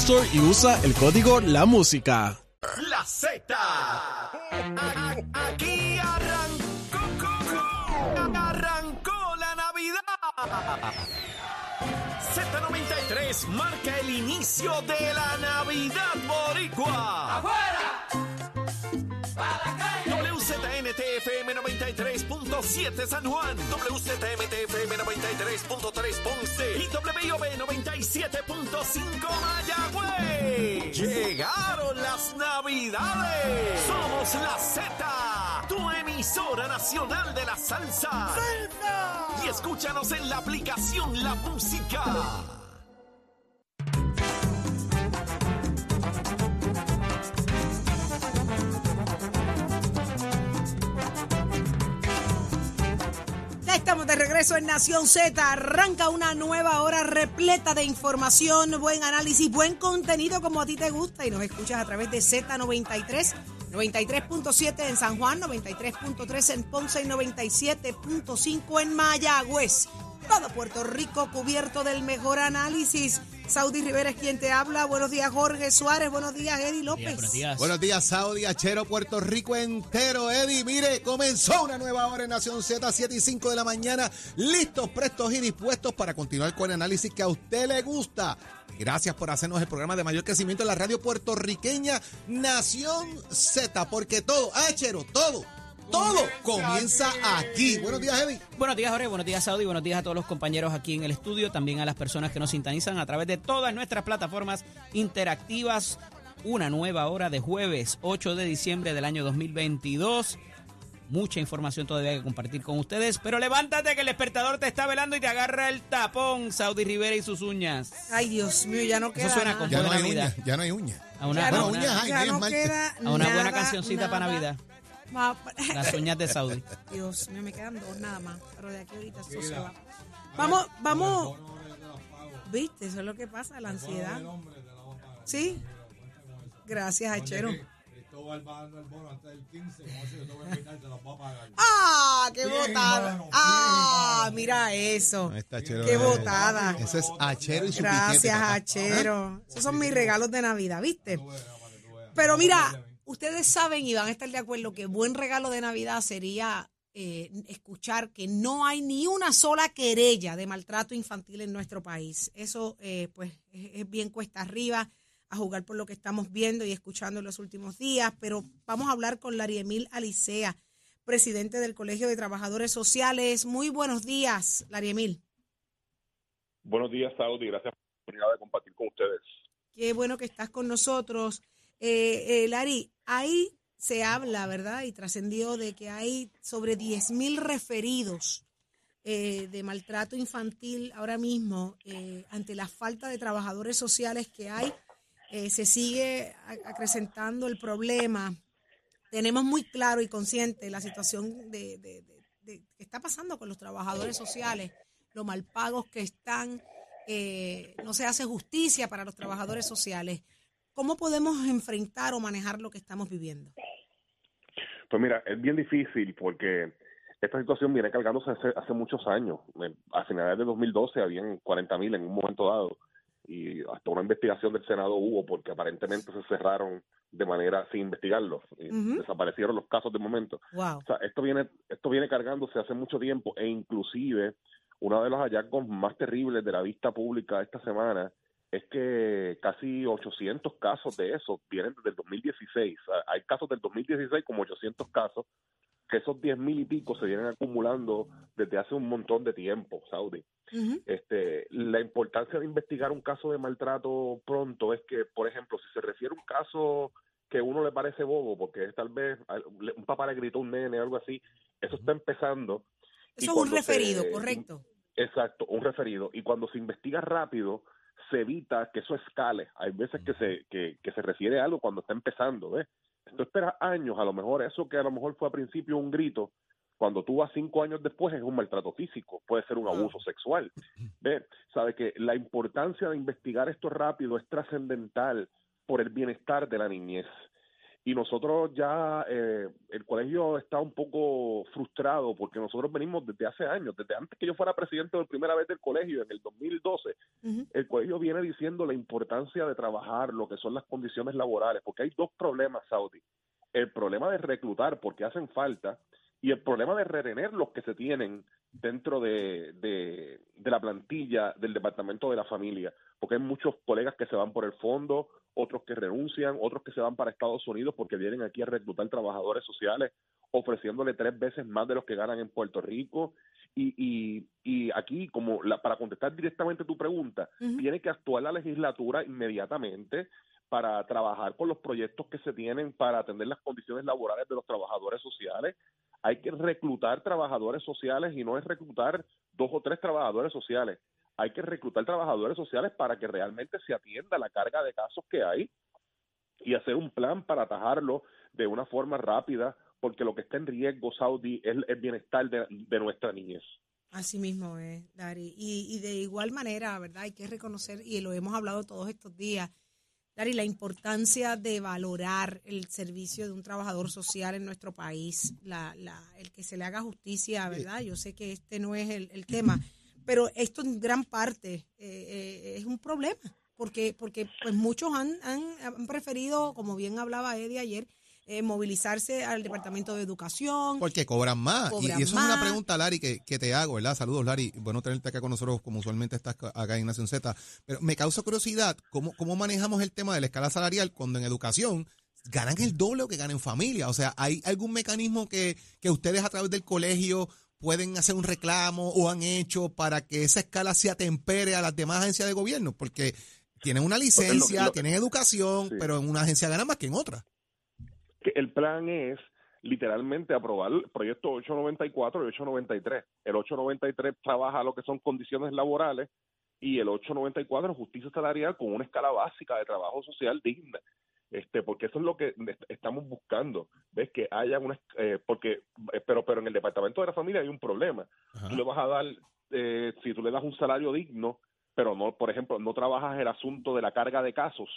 Store y usa el código La Música. La Z. Aquí arrancó, arrancó la Navidad. Z93 marca el inicio de la Navidad Boricua. WZNTFM 93.7 San Juan, WZMTFM 93.3 Ponce y WIOB 97.5 Mayagüez. Llegaron las Navidades. Somos la Z, tu emisora nacional de la salsa. Y escúchanos en la aplicación La Música. Estamos de regreso en Nación Z. Arranca una nueva hora repleta de información, buen análisis, buen contenido como a ti te gusta y nos escuchas a través de Z93, 93.7 en San Juan, 93.3 en Ponce y 97.5 en Mayagüez. Todo Puerto Rico cubierto del mejor análisis. Saudi Rivera es quien te habla. Buenos días, Jorge Suárez. Buenos días, Eddie López. Buenos días. Buenos días, Saudi, Achero, Puerto Rico entero. Eddie, mire, comenzó una nueva hora en Nación Z, 7 y 5 de la mañana. Listos, prestos y dispuestos para continuar con el análisis que a usted le gusta. Gracias por hacernos el programa de mayor crecimiento en la radio puertorriqueña Nación Z, porque todo, Achero, todo, todo comienza aquí. Buenos días, Eddie. Buenos días, Jorge. Buenos días, Saudi. Buenos días a todos los compañeros aquí en el estudio. También a las personas que nos sintonizan a través de todas nuestras plataformas interactivas. Una nueva hora de jueves 8 de diciembre del año 2022. Mucha información todavía que compartir con ustedes. Pero levántate que el despertador te está velando y te agarra el tapón, Saudi Rivera y sus uñas. Ay, Dios mío, ya no queda suena nada. como- Ya no ya no hay uñas. A una, Ya no- una- uñas hay, ya bien no mal. queda a una buena nada, cancioncita para Navidad. Las uñas de Saudi. Dios mío, me quedan dos nada más. Pero de aquí ahorita eso se va. Vamos, vamos. ¿Viste? Eso es lo que pasa, la ansiedad. ¿Sí? Gracias, Achero. ¡Ah! ¡Qué botada! ¡Ah! Mira eso. Ahí está, Achero. ¡Qué botada! Ese es Achero y su Gracias, piquete, papá. Achero. Esos son mis regalos de Navidad, ¿viste? Pero mira, ustedes saben y van a estar de acuerdo que buen regalo de Navidad sería eh, escuchar que no hay ni una sola querella de maltrato infantil en nuestro país. Eso, eh, pues, es, bien cuesta arriba a jugar por lo que estamos viendo y escuchando en los últimos días. Pero vamos a hablar con Larry Emil Alicea, presidente del Colegio de Trabajadores Sociales. Muy buenos días, Larry Emil. Buenos días, Saudi. Gracias por la oportunidad de compartir con ustedes. Qué bueno que estás con nosotros. Eh, eh, Lari, ahí se habla, ¿verdad? Y trascendió de que hay sobre 10.000 referidos eh, de maltrato infantil ahora mismo eh, ante la falta de trabajadores sociales que hay. se sigue acrecentando el problema. Tenemos muy claro y consciente la situación de, que está pasando con los trabajadores sociales, lo mal pagos que están, no se hace justicia para los trabajadores sociales. ¿Cómo podemos enfrentar o manejar lo que estamos viviendo? Pues mira, es bien difícil porque esta situación viene cargándose hace, hace muchos años. Eh, A finales de 2012 habían 40 mil en un momento dado y hasta una investigación del Senado hubo porque aparentemente se cerraron de manera sin investigarlos. y. Desaparecieron los casos de momento. Wow. O sea, esto viene, esto viene cargándose hace mucho tiempo e inclusive uno de los hallazgos más terribles de la vista pública esta semana es que casi 800 casos de eso vienen desde el 2016. O sea, hay casos del 2016 como 800 casos, que esos 10 mil y pico se vienen acumulando desde hace un montón de tiempo, Saudi. Este, la importancia de investigar un caso de maltrato pronto es que, por ejemplo, si se refiere a un caso que a uno le parece bobo, porque es tal vez un papá le gritó a un nene, algo así, eso está empezando. Eso es un se- referido, correcto. Exacto, un referido. Y cuando se investiga rápido, se evita que eso escale. Hay veces que se, que, que se refiere a algo cuando está empezando, ¿ves? Tú esperas años, a lo mejor eso que a lo mejor fue al principio un grito, cuando tú vas cinco años después es un maltrato físico, puede ser un abuso sexual. ¿Ves? Sabe que la importancia de investigar esto rápido es trascendental por el bienestar de la niñez. Y nosotros ya, eh, el colegio está un poco frustrado porque nosotros venimos desde hace años, desde antes que yo fuera presidente por primera vez del colegio, en el 2012, Ujú. el colegio viene diciendo la importancia de trabajar lo que son las condiciones laborales, porque hay dos problemas, Saudi. El problema de reclutar porque hacen falta y el problema de retener los que se tienen dentro de, de, de la plantilla del Departamento de la Familia, porque hay muchos colegas que se van por el fondo, otros que renuncian, otros que se van para Estados Unidos porque vienen aquí a reclutar trabajadores sociales ofreciéndole tres veces más de los que ganan en Puerto Rico. Y, y, y aquí, como la, para contestar directamente tu pregunta, tiene que actuar la legislatura inmediatamente para trabajar con los proyectos que se tienen para atender las condiciones laborales de los trabajadores sociales. Hay que reclutar trabajadores sociales y no es reclutar dos o tres trabajadores sociales. Hay que reclutar trabajadores sociales para que realmente se atienda la carga de casos que hay y hacer un plan para atajarlo de una forma rápida, porque lo que está en riesgo, Saudi, es el bienestar de, de nuestra niñez. Así mismo es, Dari. Y, y de igual manera, ¿verdad? Hay que reconocer, y lo hemos hablado todos estos días, Dari, la importancia de valorar el servicio de un trabajador social en nuestro país, la, la, el que se le haga justicia, ¿verdad? Yo sé que este no es el, el tema, pero esto en gran parte eh, eh, es un problema, porque, porque pues muchos han, han, han preferido, como bien hablaba Eddie ayer, eh, movilizarse al Departamento de Educación. Porque cobran más. Y- Cobran y, eso es una pregunta, Lari, que, que te hago, ¿verdad? Saludos, Lari. Bueno tenerte acá con nosotros, como usualmente estás acá en Nación Z. Pero me causa curiosidad, ¿cómo, cómo manejamos el tema de la escala salarial cuando en educación ganan el doble que ganan en familia? O sea, ¿hay algún mecanismo que, que ustedes a través del colegio pueden hacer un reclamo o han hecho para que esa escala se atempere a las demás agencias de gobierno? Porque tienen una licencia, lo- tienen educación, Sí. pero en una agencia ganan más que en otra. el plan es literalmente aprobar el proyecto 894 y 893. El 893 trabaja lo que son condiciones laborales y el 894 justicia salarial con una escala básica de trabajo social digna. Este, porque eso es lo que est- estamos buscando, ves que haya una eh, porque eh, pero pero en el departamento de la familia hay un problema. Ajá. Tú le vas a dar eh, si tú le das un salario digno, pero no, por ejemplo, no trabajas el asunto de la carga de casos,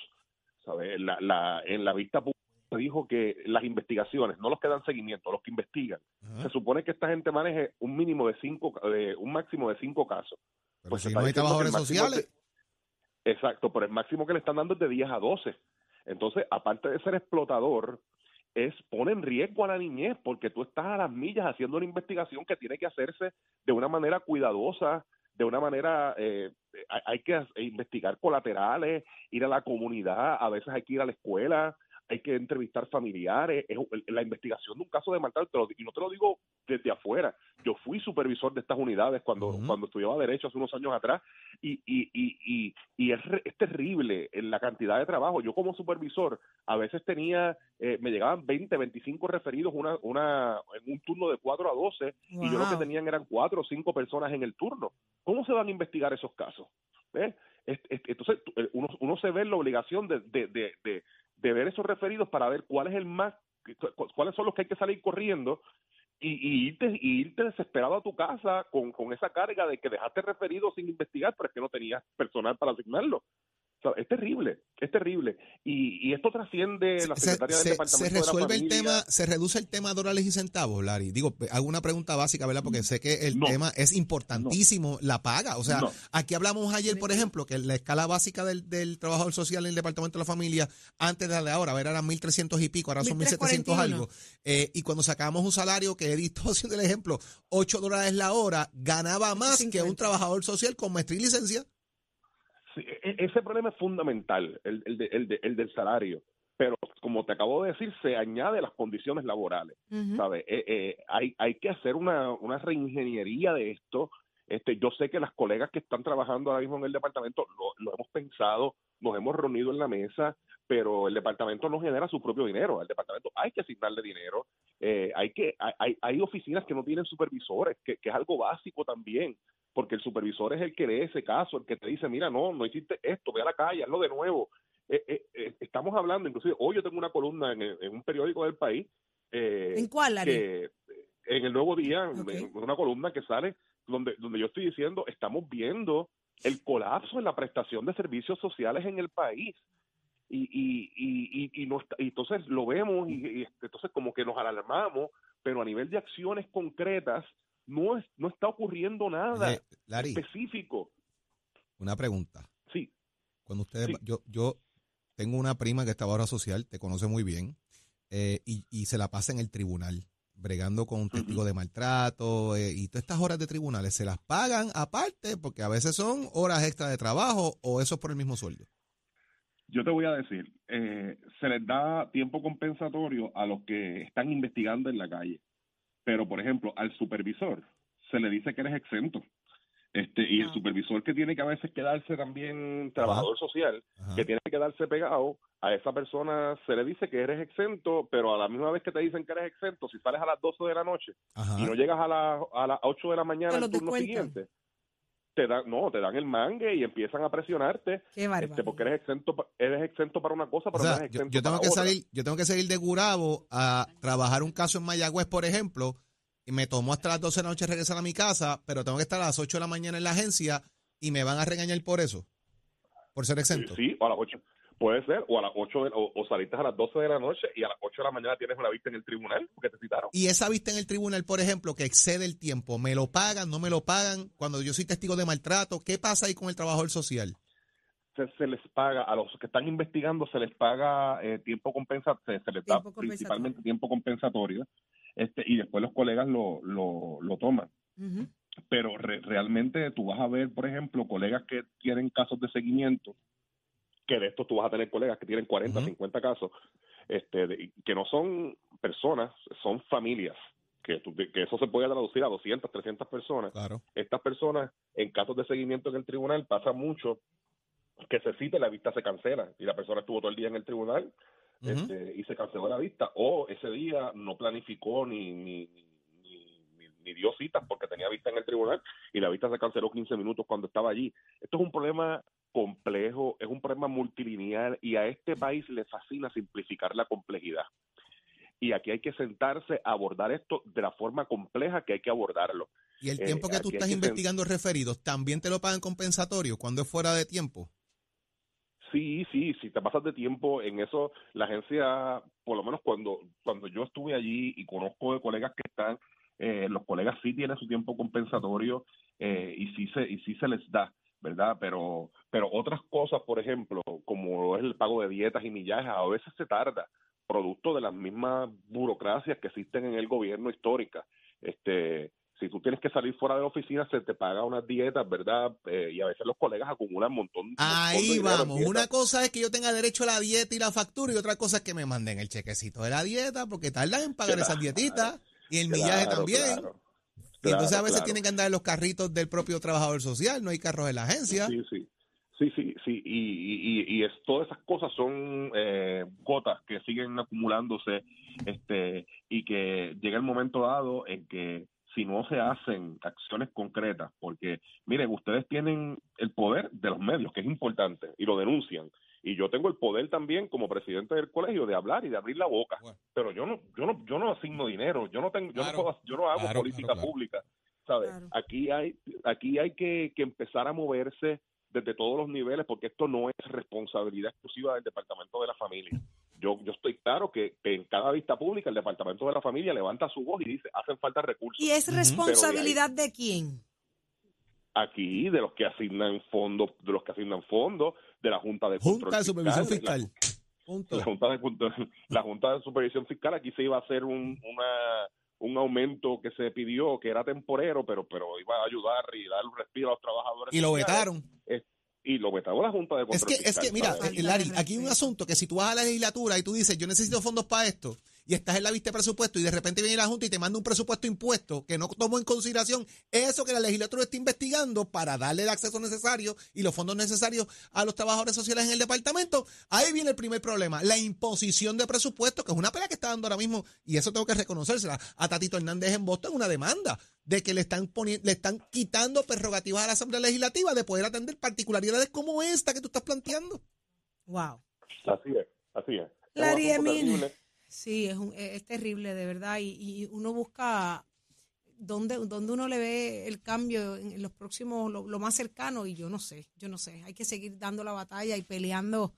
¿sabes? La, la, en la vista pública dijo que las investigaciones, no los que dan seguimiento, los que investigan, Ajá. se supone que esta gente maneje un mínimo de cinco, de, un máximo de cinco casos. Pero Pues si no hay trabajadores sociales. Exacto, pero el máximo que le están dando es de 10 a 12. Entonces, aparte de ser explotador, es pone en riesgo a la niñez porque tú estás a las millas haciendo una investigación que tiene que hacerse de una manera cuidadosa, de una manera, eh, hay, que investigar colaterales, ir a la comunidad, a veces hay que ir a la escuela, hay que entrevistar familiares, es la investigación de un caso de maltrato, te lo- y no te lo digo desde afuera, yo fui supervisor de estas unidades cuando, cuando estudiaba Derecho hace unos años atrás, y, y, y, y, y es, es terrible en la cantidad de trabajo. Yo como supervisor a veces tenía, eh, me llegaban 20, 25 referidos una, una, en un turno de 4 a 12 y yo lo que tenían eran 4 o 5 personas en el turno. ¿Cómo se van a investigar esos casos? Es- Entonces eh, uno, uno se ve en la obligación de, de, de, de, de ver esos referidos para ver cuál es el más, cu- cuáles son los que hay que salir corriendo y, y irte, y irte desesperado a tu casa con, con esa carga de que dejaste referido sin investigar, pero es que no tenías personal para asignarlo. O sea, es terrible, es terrible. Y, y esto trasciende la se, secretaria del se- Departamento se de la resuelve el tema, se reduce el tema de dólares y centavos, Larry. Digo, hago una pregunta básica, ¿verdad? Porque sé que el No. tema es importantísimo, la paga. O sea, No. aquí hablamos ayer, por ejemplo, que la escala básica del, del trabajador social en el Departamento de la Familia, antes de la de ahora, a ver, eran 1.300 y pico, ahora son 1.700 algo. Eh, y cuando sacamos un salario, que Edith estuvo haciendo el ejemplo, 8 dólares la hora, ganaba más que un 50. trabajador social con maestría y licencia. E- ese problema es fundamental, el, el, de- el, de- el del salario. Pero como te acabo de decir, se añade las condiciones laborales. ¿sabes? Eh, eh, hay, hay que hacer una, una reingeniería de esto. Este, yo sé que las colegas que están trabajando ahora mismo en el departamento lo, lo hemos pensado, nos hemos reunido en la mesa, pero el departamento no genera su propio dinero. Al departamento hay que asignarle dinero. Eh, hay que hay- hay oficinas que no tienen supervisores, que, que es algo básico también, porque el supervisor es el que lee ese caso, el que te dice, mira, no, no hiciste esto, ve a la calle, hazlo de nuevo. Eh, eh, eh, estamos hablando, inclusive hoy yo tengo una columna en, en un periódico del país. eh, ¿En cuál, que en el nuevo día, en una columna que sale donde, donde yo estoy diciendo, estamos viendo el colapso en la prestación de servicios sociales en el país. Y, y, y, y, y no está- y entonces lo vemos y, y entonces como que nos alarmamos, pero a nivel de acciones concretas no, es, no está ocurriendo nada Larry, específico. una pregunta. Sí, Cuando ustedes, Sí. yo, yo tengo una prima que está ahora social, te conoce muy bien, eh, y, y se la pasa en el tribunal, bregando con un testigo de maltrato, eh, y todas estas horas de tribunales, ¿se las pagan aparte? Porque a veces son horas extra de trabajo o eso es por el mismo sueldo. Yo te voy a decir, eh, se les da tiempo compensatorio a los que están investigando en la calle, pero por ejemplo al supervisor se le dice que eres exento. Este, y el Ah. supervisor que tiene que a veces quedarse también trabajador social, Ajá. que tiene que quedarse pegado, a esa persona se le dice que eres exento, pero a la misma vez que te dicen que eres exento, si sales a las 12 de la noche Ajá. y no llegas a, la- a las 8 de la mañana los turno descuentan. siguiente, te dan, no, te dan el mangue y empiezan a presionarte Qué bárbaro. este, porque eres exento, eres exento para una cosa, O pero sea, no eres yo, exento yo tengo para que otra. salir, yo tengo que salir de Gurabo a trabajar un caso en Mayagüez, por ejemplo, y me tomó hasta las 12 de la noche regresar a mi casa, pero tengo que estar a las 8 de la mañana en la agencia y me van a regañar por eso, por ser exento. Sí, o a las 8. Puede ser, o a las 8 de- o, o saliste a las 12 de la noche y a las 8 de la mañana tienes una vista en el tribunal porque te citaron. Y esa vista en el tribunal, por ejemplo, que excede el tiempo, ¿me lo pagan, no me lo pagan? Cuando yo soy testigo de maltrato, ¿qué pasa ahí con el trabajador social? Se, se les paga, a los que están investigando se les paga eh, tiempo compensatorio, se, se les da principalmente tiempo compensatorio este y después los colegas lo, lo, lo toman. Pero re- realmente tú vas a ver, por ejemplo, colegas que tienen casos de seguimiento, que de estos tú vas a tener colegas que tienen 40, Ujú. 50 casos, este, de- que no son personas, son familias, que, tú- que eso se puede traducir a 200, 300 personas. Claro. Estas personas, en casos de seguimiento en el tribunal, pasa mucho que se cita y la vista se cancela, y la persona estuvo todo el día en el tribunal este, y se canceló la vista, o ese día no planificó ni, ni, ni, ni, ni dio citas porque tenía vista en el tribunal y la vista se canceló 15 minutos cuando estaba allí. Esto es un problema complejo, es un problema multilineal y a este país le fascina simplificar la complejidad. Y aquí hay que sentarse a abordar esto de la forma compleja que hay que abordarlo. Y el Eh, tiempo que tú estás que investigando referidos, ¿también te lo pagan compensatorio cuando es fuera de tiempo? Sí, sí, si te pasas de tiempo en eso, la agencia, por lo menos cuando, cuando yo estuve allí y conozco de colegas que están, eh, los colegas sí tienen su tiempo compensatorio eh, y sí se y sí se les da, ¿verdad? Pero pero otras cosas, por ejemplo, como es el pago de dietas y millajes, a veces se tarda, producto de las mismas burocracias que existen en el gobierno histórica. Este, si tú tienes que salir fuera de la oficina, se te paga unas dietas, ¿verdad? Eh, y a veces los colegas acumulan un montón. un montón de Ahí vamos. Una cosa es que yo tenga derecho a la dieta y la factura y otra cosa es que me manden el chequecito de la dieta porque tardan en pagar esas dietitas y el millaje Claro, también. claro. Y entonces a Claro, veces claro. tienen que andar en los carritos del propio trabajador social, no hay carros en la agencia. Sí, sí. Sí, sí, y, y- y es, todas esas cosas son eh, gotas que siguen acumulándose este y que llega el momento dado en que si no se hacen acciones concretas, porque miren, ustedes tienen el poder de los medios, que es importante, y lo denuncian. Y yo tengo el poder también como presidente del colegio de hablar y de abrir la boca, Bueno. pero yo no, yo no, yo no asigno dinero, yo no tengo, yo Claro, no puedo, yo no hago claro, política claro, claro. pública. ¿sabes? Claro. Aquí hay, aquí hay que, que empezar a moverse desde todos los niveles, porque esto no es responsabilidad exclusiva del Departamento de la Familia. Yo, yo estoy claro que, que en cada vista pública el Departamento de la Familia levanta su voz y dice, hacen falta recursos. ¿Y es responsabilidad de quién? Aquí, de los que asignan fondos, de los que asignan fondos, de la Junta de Control Junta de Supervisión la- Fiscal. Punto. la Junta de, la Junta de Supervisión Fiscal aquí se iba a hacer un, una, un aumento que se pidió que era temporero, pero pero iba a ayudar y dar un respiro a los trabajadores. Y lo vetaron. Y lo vetó la Junta de Es Control que, es Fiscal, que, mira, ¿sabes? eh, Larry, aquí hay un asunto que si tú vas a la legislatura y tú dices, yo necesito fondos para esto, y estás en la vista de presupuesto y de repente viene la Junta y te manda un presupuesto impuesto que no tomó en consideración eso que la legislatura está investigando para darle el acceso necesario y los fondos necesarios a los trabajadores sociales en el departamento, ahí viene el primer problema, la imposición de presupuesto, que es una pelea que está dando ahora mismo, y eso tengo que reconocérsela a Tatito Hernández en Boston, una demanda de que le están poniendo, le están quitando prerrogativas a la Asamblea Legislativa de poder atender particularidades como esta que tú estás planteando. Wow. Así es, así es. Larry Emil. Sí, es, un- es terrible, de verdad. Y, y uno busca dónde, dónde uno le ve el cambio en, los próximos, lo, lo más cercano. Y yo no sé, yo no sé. Hay que seguir dando la batalla y peleando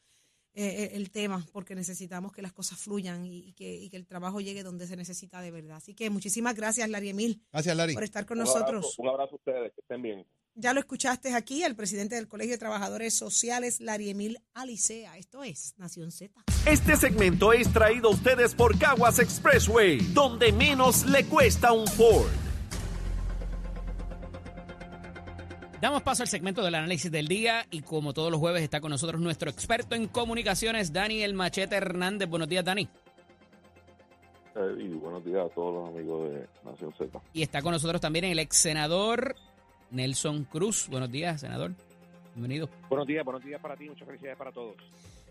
eh, el, el tema, porque necesitamos que las cosas fluyan y, y que, y que el trabajo llegue donde se necesita de verdad. Así que muchísimas gracias, Larry Emil, Gracias, Larry. por estar con Un nosotros. abrazo, un abrazo a ustedes, que estén bien. Ya lo escuchaste aquí, el presidente del Colegio de Trabajadores Sociales, Larry Emil Alicea. Esto es Nación Z. Este segmento es traído a ustedes por Caguas Expressway, donde menos le cuesta un Ford. Damos paso al segmento del análisis del día y como todos los jueves está con nosotros nuestro experto en comunicaciones, Dani El Machete Hernández. Buenos días, Dani. Eh, y buenos días a todos los amigos de Nación Z. Y está con nosotros también el ex senador Nelson Cruz. Buenos días, senador. Bienvenido. Buenos días, buenos días para ti, muchas felicidades para todos.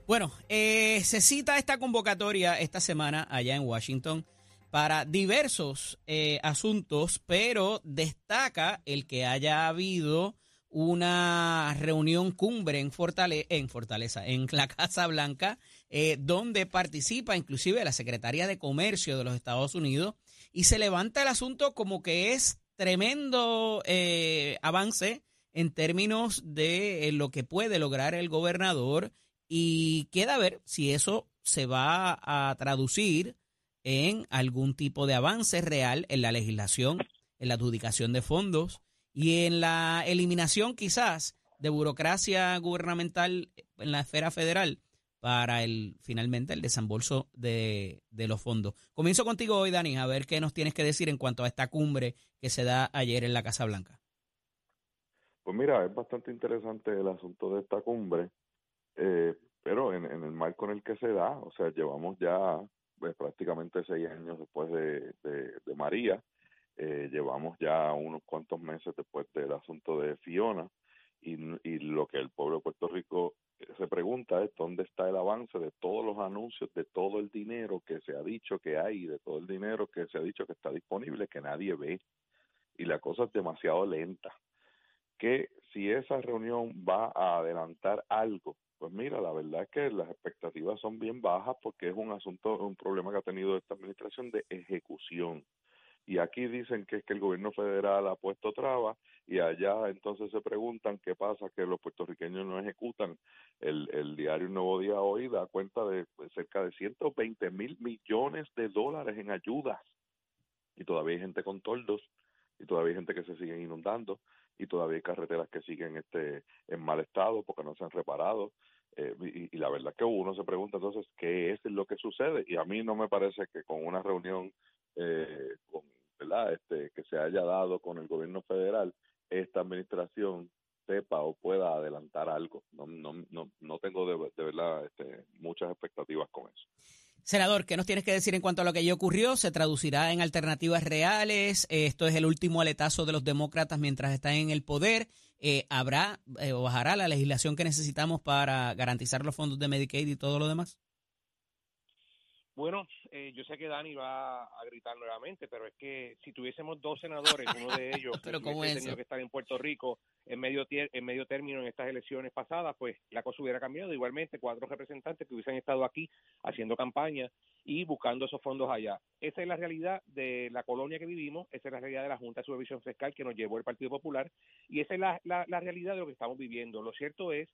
Bueno, eh, se cita esta convocatoria esta semana allá en Washington para diversos eh, asuntos, pero destaca el que haya habido una reunión cumbre en, Fortale- en Fortaleza, en la Casa Blanca, eh, donde participa inclusive la Secretaría de Comercio de los Estados Unidos y se levanta el asunto como que es tremendo eh, avance en términos de eh, lo que puede lograr el gobernador. Y queda ver si eso se va a traducir en algún tipo de avance real en la legislación, en la adjudicación de fondos y en la eliminación quizás de burocracia gubernamental en la esfera federal para el finalmente el desembolso de, de los fondos. Comienzo contigo hoy, Dani, a ver qué nos tienes que decir en cuanto a esta cumbre que se da ayer en la Casa Blanca. Pues mira, es bastante interesante el asunto de esta cumbre, eh, pero en, el marco en el que se da, o sea, llevamos ya pues, prácticamente seis años después de, de, María, eh, llevamos ya unos cuantos meses después del asunto de Fiona, y, lo que el pueblo de Puerto Rico se pregunta es dónde está el avance de todos los anuncios, de todo el dinero que se ha dicho que hay, de todo el dinero que se ha dicho que está disponible, que nadie ve, y la cosa es demasiado lenta que si esa reunión va a adelantar algo, pues mira, la verdad es que las expectativas son bien bajas porque es un asunto, un problema que ha tenido esta administración de ejecución. Y aquí dicen que es que el gobierno federal ha puesto trabas y allá entonces se preguntan qué pasa que los puertorriqueños no ejecutan. El, el diario Nuevo Día hoy da cuenta de pues, cerca de 120 mil millones de dólares en ayudas. Y todavía hay gente con toldos y todavía hay gente que se sigue inundando y todavía hay carreteras que siguen este en mal estado porque no se han reparado eh, y, y, la verdad que uno se pregunta entonces qué es lo que sucede y a mí no me parece que con una reunión eh, con, verdad este que se haya dado con el gobierno federal esta administración sepa o pueda adelantar algo no no no, no tengo de, de verdad este, muchas expectativas con eso Senador, ¿qué nos tienes que decir en cuanto a lo que ya ocurrió? ¿Se traducirá en alternativas reales? ¿Esto es el último aletazo de los demócratas mientras están en el poder? Eh, ¿Habrá eh, o bajará la legislación que necesitamos para garantizar los fondos de Medicaid y todo lo demás? Bueno, eh, yo sé que Dani va a gritar nuevamente, pero es que si tuviésemos dos senadores, uno de ellos Pero que ¿cómo hubiese es tenido que estar en Puerto Rico en medio en medio término en estas elecciones pasadas, pues la cosa hubiera cambiado. Igualmente, cuatro representantes que hubiesen estado aquí haciendo campaña y buscando esos fondos allá. Esa es la realidad de la colonia que vivimos, esa es la realidad de la Junta de Supervisión Fiscal que nos llevó el Partido Popular y esa es la, la, la realidad de lo que estamos viviendo. Lo cierto es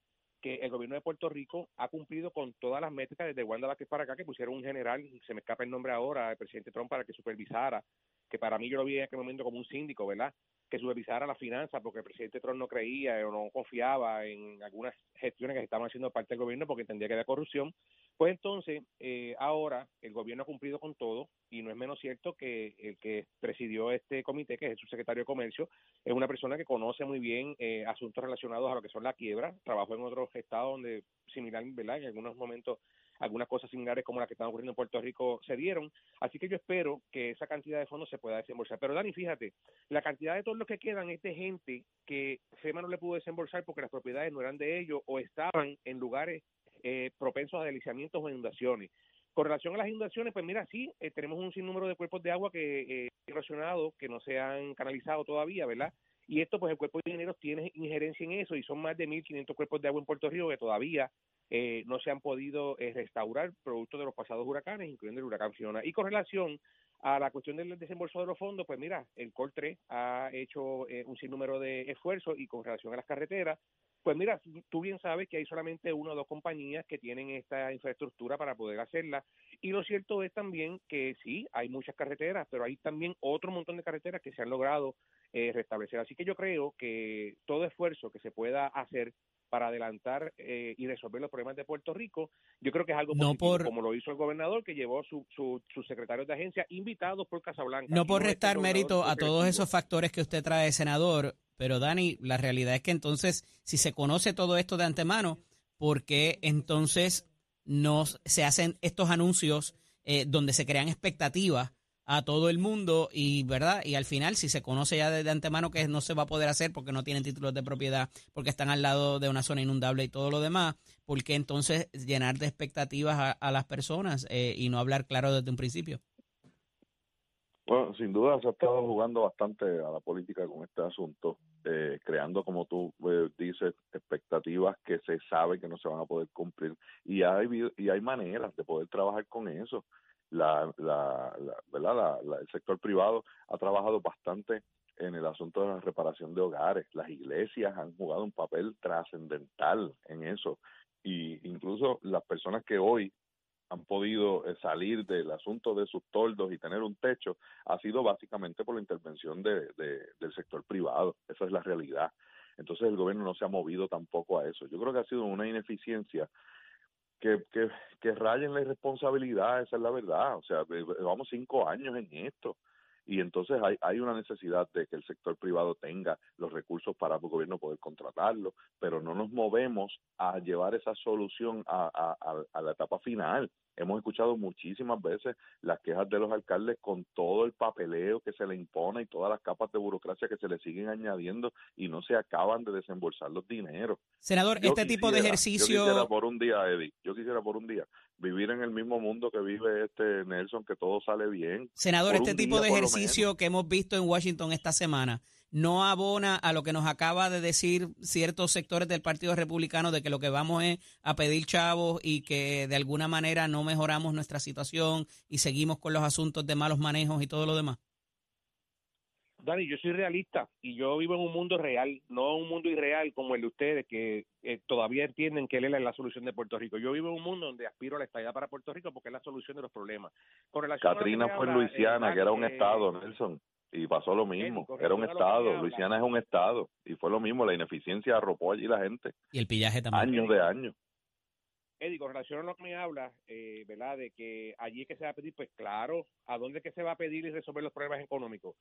que el gobierno de Puerto Rico ha cumplido con todas las métricas desde Wanda Vázquez para acá, que pusieron un general, se me escapa el nombre ahora, el presidente Trump para que supervisara, que para mí yo lo vi en aquel momento como un síndico, ¿verdad? Que supervisara las finanzas porque el presidente Trump no creía o no confiaba en algunas gestiones que se estaban haciendo parte del gobierno porque entendía que había corrupción. Pues entonces, eh, ahora el gobierno ha cumplido con todo y no es menos cierto que el que presidió este comité, que es el subsecretario de Comercio, es una persona que conoce muy bien eh, asuntos relacionados a lo que son la quiebra, trabajó en otros estados donde similar. En algunos momentos algunas cosas similares como las que están ocurriendo en Puerto Rico se dieron, así que yo espero que esa cantidad de fondos se pueda desembolsar. Pero Dani, fíjate, la cantidad de todos los que quedan es de gente que FEMA no le pudo desembolsar porque las propiedades no eran de ellos o estaban en lugares eh, propensos a deslizamientos o inundaciones. Con relación a las inundaciones, pues mira, sí, eh, tenemos un sinnúmero de cuerpos de agua que eh, que no se han canalizado todavía, ¿verdad? Y esto, pues el cuerpo de ingenieros tiene injerencia en eso y son más de 1.500 cuerpos de agua en Puerto Rico que todavía eh, no se han podido eh, restaurar producto de los pasados huracanes, incluyendo el huracán Fiona. Y con relación a la cuestión del desembolso de los fondos, pues mira, el COR3 ha hecho eh, un sinnúmero de esfuerzos y con relación a las carreteras, pues mira, tú bien sabes que hay solamente una o dos compañías que tienen esta infraestructura para poder hacerla. Y lo cierto es también que sí, hay muchas carreteras, pero hay también otro montón de carreteras que se han logrado eh, restablecer. Así que yo creo que todo esfuerzo que se pueda hacer para adelantar eh, y resolver los problemas de Puerto Rico, yo creo que es algo No positivo, por- como lo hizo el gobernador, que llevó su, su, sus secretarios de agencia invitados por Casablanca. No por restar mérito a todos esos factores que usted trae, senador, pero Dani, la realidad es que entonces, si se conoce todo esto de antemano, ¿por qué entonces no se hacen estos anuncios eh, donde se crean expectativas a todo el mundo y verdad y al final si se conoce ya de, antemano que no se va a poder hacer porque no tienen títulos de propiedad porque están al lado de una zona inundable y todo lo demás ¿por qué entonces llenar de expectativas a, a las personas eh, y no hablar claro desde un principio? Bueno, sin duda se ha estado jugando bastante a la política con este asunto, eh, creando, como tú eh, dices, expectativas que se sabe que no se van a poder cumplir y hay y hay maneras de poder trabajar con eso. La, la, la- ¿verdad? La- el sector privado ha trabajado bastante en el asunto de la reparación de hogares. Las iglesias han jugado un papel trascendental en eso y incluso las personas que hoy han podido eh, salir del asunto de sus toldos y tener un techo ha sido básicamente por la intervención de, de- del sector privado. Esa es la realidad. Entonces el gobierno no se ha movido tampoco a eso. Yo creo que ha sido una ineficiencia que, que, que raya en la irresponsabilidad, esa es la verdad. O sea, llevamos cinco años en esto. Y entonces hay, hay una necesidad de que el sector privado tenga los recursos para el gobierno poder contratarlo, pero no nos movemos a llevar esa solución a, a, a- a la etapa final. Hemos escuchado muchísimas veces las quejas de los alcaldes con todo el papeleo que se le impone y todas las capas de burocracia que se le siguen añadiendo y no se acaban de desembolsar los dineros. Senador, Yo este tipo de ejercicio... Yo quisiera por un día, Eddie, yo quisiera por un día vivir en el mismo mundo que vive este Nelson, que todo sale bien. Senador, por este tipo día de ejercicio que hemos visto en Washington esta semana no abona a lo que nos acaba de decir ciertos sectores del Partido Republicano de que lo que vamos es a pedir chavos y que de alguna manera no mejoramos nuestra situación y seguimos con los asuntos de malos manejos y todo lo demás. Dani, yo soy realista y yo vivo en un mundo real, no un mundo irreal como el de ustedes que eh, todavía entienden que él es la solución de Puerto Rico. Yo vivo en un mundo donde aspiro a la estabilidad para Puerto Rico porque es la solución de los problemas. Con Katrina fue en Luisiana, eh, que era un estado, eh, Nelson, y pasó lo mismo. con Era un estado. Luisiana es un estado y fue lo mismo. La ineficiencia arropó allí la gente, Y el pillaje también. años de años. Eddie, con relación a lo que me habla, eh, ¿verdad? De que allí es que se va a pedir, pues claro, ¿a dónde es que se va a pedir y resolver los problemas económicos?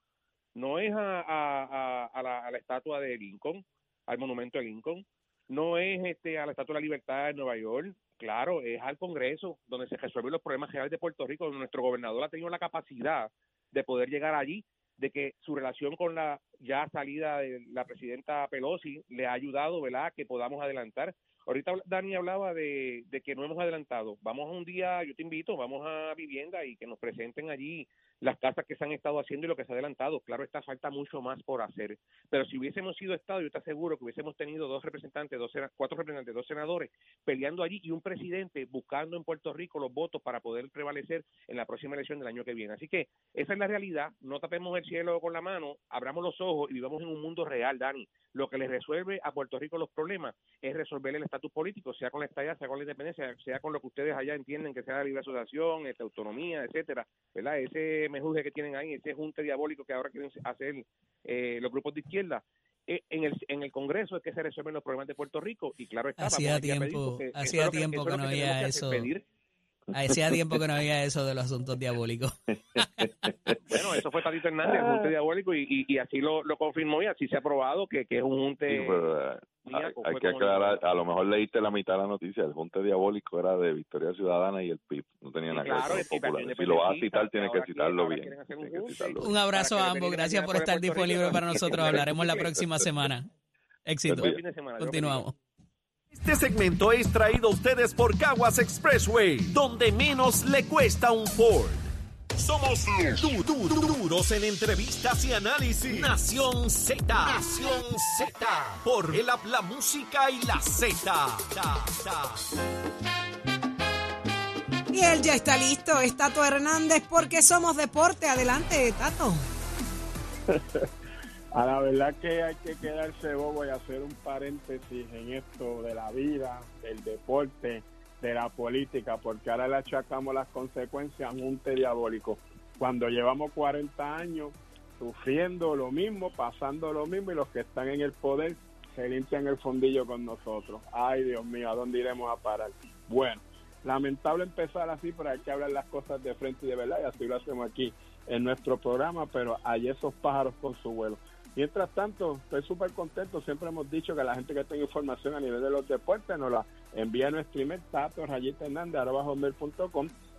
No es a, a, a- a la, a la estatua de Lincoln, al monumento de Lincoln, no es este a la estatua de la libertad en Nueva York, claro, es al Congreso, donde se resuelven los problemas reales de Puerto Rico, donde nuestro gobernador ha tenido la capacidad de poder llegar allí de que su relación con la ya salida de la presidenta Pelosi le ha ayudado, ¿verdad?, que podamos adelantar. Ahorita Dani hablaba de, que no hemos adelantado. Vamos a un día, yo te invito, vamos a vivienda y que nos presenten allí las casas que se han estado haciendo y lo que se ha adelantado. Claro, está falta mucho más por hacer. Pero si hubiésemos sido Estado, yo te aseguro que hubiésemos tenido dos representantes, dos, cuatro representantes, dos senadores peleando allí y un presidente buscando en Puerto Rico los votos para poder prevalecer en la próxima elección del año que viene. Así que esa es la realidad. No tapemos el cielo con la mano, abramos los ojos y vivamos en un mundo real, Dani. Lo que le resuelve a Puerto Rico los problemas es resolver el estatus político, sea con la estadía, sea con la independencia, sea con lo que ustedes allá entienden que sea la libre asociación, esta autonomía, etcétera, ¿verdad? Ese mejuje que tienen ahí, ese junte diabólico que ahora quieren hacer eh, los grupos de izquierda, eh, en el, en el Congreso es que se resuelven los problemas de Puerto Rico y claro está hacía tiempo hacía tiempo que, no había eso hacía tiempo que no había eso de los asuntos diabólicos bueno eso fue Tatito Hernández el junte diabólico y, y, así lo, lo, confirmó y así se ha probado que, que es un junte hay, que aclarar, a lo mejor leíste la mitad de la noticia, el Junte Diabólico era de Victoria Ciudadana y el PIB, no tenía nada que ver con Si lo vas a citar, tienes que citarlo bien. Un abrazo a ambos, gracias por estar disponible para nosotros, hablaremos la próxima semana. Éxito. Continuamos. Este segmento es traído a ustedes por Caguas Expressway, donde menos le cuesta un Ford. Somos du du duros en entrevistas y análisis. Nación Z. Nación Z. Por el la música y la Z. Y él ya está listo, es Tato Hernández, porque somos deporte. Adelante, Tato. A la verdad que hay que quedarse bobo y hacer un paréntesis en esto de la vida, del deporte de la política, porque ahora le achacamos las consecuencias a un diabólico. Cuando llevamos 40 años sufriendo lo mismo, pasando lo mismo, y los que están en el poder se limpian el fondillo con nosotros. Ay, Dios mío, ¿a dónde iremos a parar? Bueno, lamentable empezar así, pero hay que hablar las cosas de frente y de verdad, y así lo hacemos aquí en nuestro programa, pero hay esos pájaros con su vuelo. Mientras tanto, estoy súper contento. Siempre hemos dicho que la gente que tenga información a nivel de los deportes nos la envía a nuestro email, tato rayita hernández,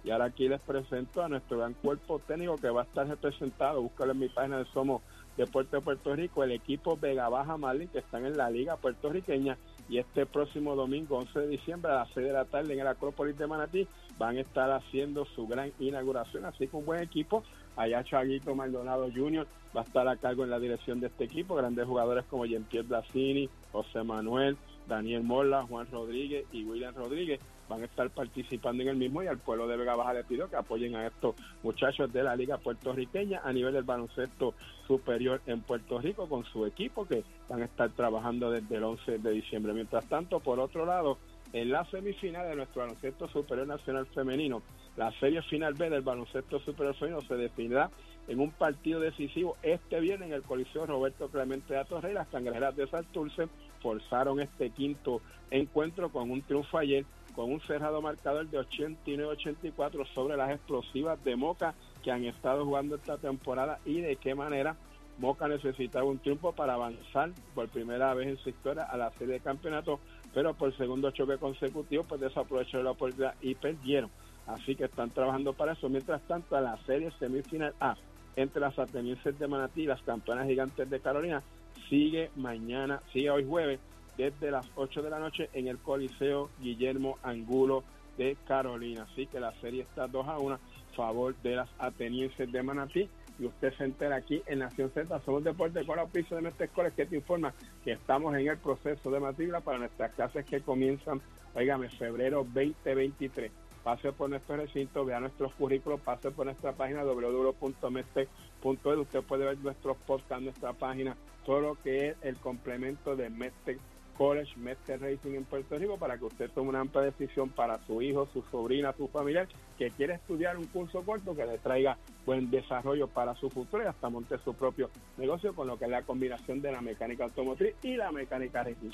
Y ahora aquí les presento a nuestro gran cuerpo técnico que va a estar representado. Búscalo en mi página de Somos Deporte de Puerto Rico, el equipo Vega Baja Marlin, que están en la Liga Puertorriqueña. Y este próximo domingo, 11 de diciembre, a las 6 de la tarde en el Acrópolis de Manatí, van a estar haciendo su gran inauguración. Así que un buen equipo Allá Chaguito Maldonado Jr. va a estar a cargo en la dirección de este equipo. Grandes jugadores como Jean-Pierre Blasini, José Manuel, Daniel Mola, Juan Rodríguez y William Rodríguez van a estar participando en el mismo y al pueblo de Vega Baja le pido que apoyen a estos muchachos de la liga puertorriqueña a nivel del baloncesto superior en Puerto Rico con su equipo que van a estar trabajando desde el 11 de diciembre. Mientras tanto, por otro lado, en la semifinal de nuestro baloncesto superior nacional femenino, la serie final B del baloncesto superior femenino se definirá en un partido decisivo este viernes en el Coliseo Roberto Clemente de Atorrey. Las cangrejeras de Santurce forzaron este quinto encuentro con un triunfo ayer con un cerrado marcador de 89-84 sobre las explosivas de Moca que han estado jugando esta temporada y de qué manera Moca necesitaba un triunfo para avanzar por primera vez en su historia a la serie de campeonato, pero por segundo choque consecutivo pues desaprovecharon la oportunidad y perdieron. Así que están trabajando para eso. Mientras tanto, la serie semifinal A entre las atenienses de Manatí y las campeonas gigantes de Carolina sigue mañana, sigue hoy jueves, desde las 8 de la noche en el Coliseo Guillermo Angulo de Carolina. Así que la serie está 2 a 1 a favor de las atenienses de Manatí. Y usted se entera aquí en Nación Z, somos Deporte con piso de nuestra escuela que te informa que estamos en el proceso de matrícula para nuestras clases que comienzan, oígame, febrero 2023 pase por nuestro recinto, vea nuestros currículos, pase por nuestra página www.mestec.edu. Usted puede ver nuestros podcasts, nuestra página, todo lo que es el complemento de Mestec College Mestre Racing en Puerto Rico para que usted tome una amplia decisión para su hijo, su sobrina, su familiar que quiere estudiar un curso corto que le traiga buen desarrollo para su futuro y hasta monte su propio negocio con lo que es la combinación de la mecánica automotriz y la mecánica racing.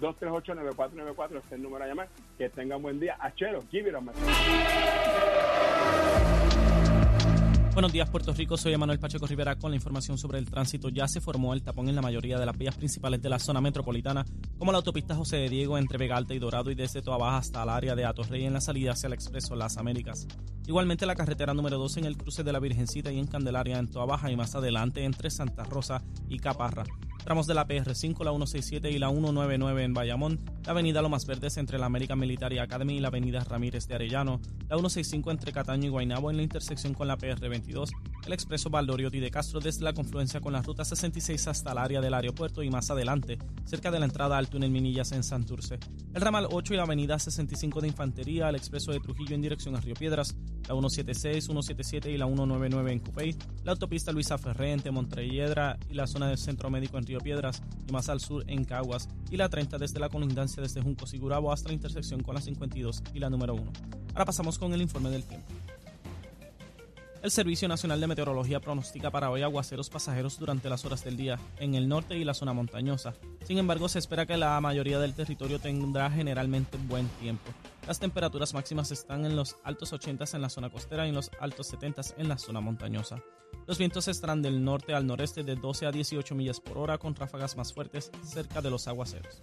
787-238-9494 es el número a llamar. Que tengan buen día. Achero, give it Buenos días, Puerto Rico. Soy Emanuel Pacheco Rivera con la información sobre el tránsito. Ya se formó el tapón en la mayoría de las vías principales de la zona metropolitana, como la autopista José de Diego entre Vega Alta y Dorado y desde Toa Baja hasta el área de Atorrey en la salida hacia el Expreso Las Américas. Igualmente la carretera número 2 en el cruce de la Virgencita y en Candelaria en Toa Baja y más adelante entre Santa Rosa y Caparra. Tramos de la PR5, la 167 y la 199 en Bayamón, la avenida Lomas Verdes entre la American Military Academy y la avenida Ramírez de Arellano, la 165 entre Cataño y Guaynabo en la intersección con la PR22, el expreso Valdoriotti de Castro desde la confluencia con la ruta 66 hasta el área del aeropuerto y más adelante, cerca de la entrada al túnel Minillas en Santurce, el ramal 8 y la avenida 65 de Infantería, el expreso de Trujillo en dirección a Río Piedras, la 176, 177 y la 199 en Cupey, la autopista Luisa Ferré entre Montrelledra y la zona del Centro Médico en Río Piedras y más al sur en Caguas y la 30 desde la colindancia desde Juncos y Gurabo hasta la intersección con la 52 y la número 1. Ahora pasamos con el informe del tiempo. El Servicio Nacional de Meteorología pronostica para hoy aguaceros pasajeros durante las horas del día en el norte y la zona montañosa. Sin embargo, se espera que la mayoría del territorio tendrá generalmente buen tiempo. Las temperaturas máximas están en los altos 80 en la zona costera y en los altos 70 en la zona montañosa. Los vientos estarán del norte al noreste de 12 a 18 millas por hora con ráfagas más fuertes cerca de los aguaceros.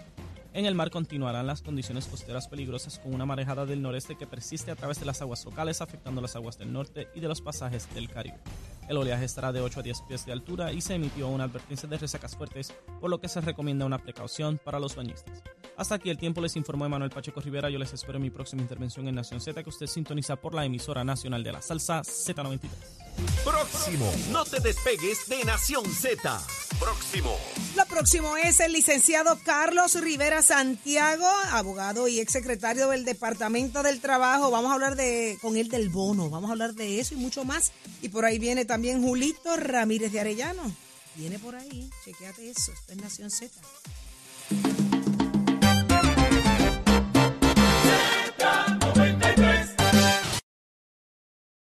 En el mar continuarán las condiciones costeras peligrosas con una marejada del noreste que persiste a través de las aguas locales afectando las aguas del norte y de los pasajes del Caribe. El oleaje estará de 8 a 10 pies de altura y se emitió una advertencia de resacas fuertes, por lo que se recomienda una precaución para los bañistas. Hasta aquí el tiempo les informó Emanuel Pacheco Rivera. Yo les espero en mi próxima intervención en Nación Z que usted sintoniza por la emisora nacional de la salsa Z93. Próximo. No te despegues de Nación Z. Próximo. Lo próximo es el licenciado Carlos Rivera Santiago, abogado y exsecretario del Departamento del Trabajo. Vamos a hablar de con él del bono, vamos a hablar de eso y mucho más. Y por ahí viene también Julito Ramírez de Arellano. Viene por ahí, chequéate eso, esto es Nación Z.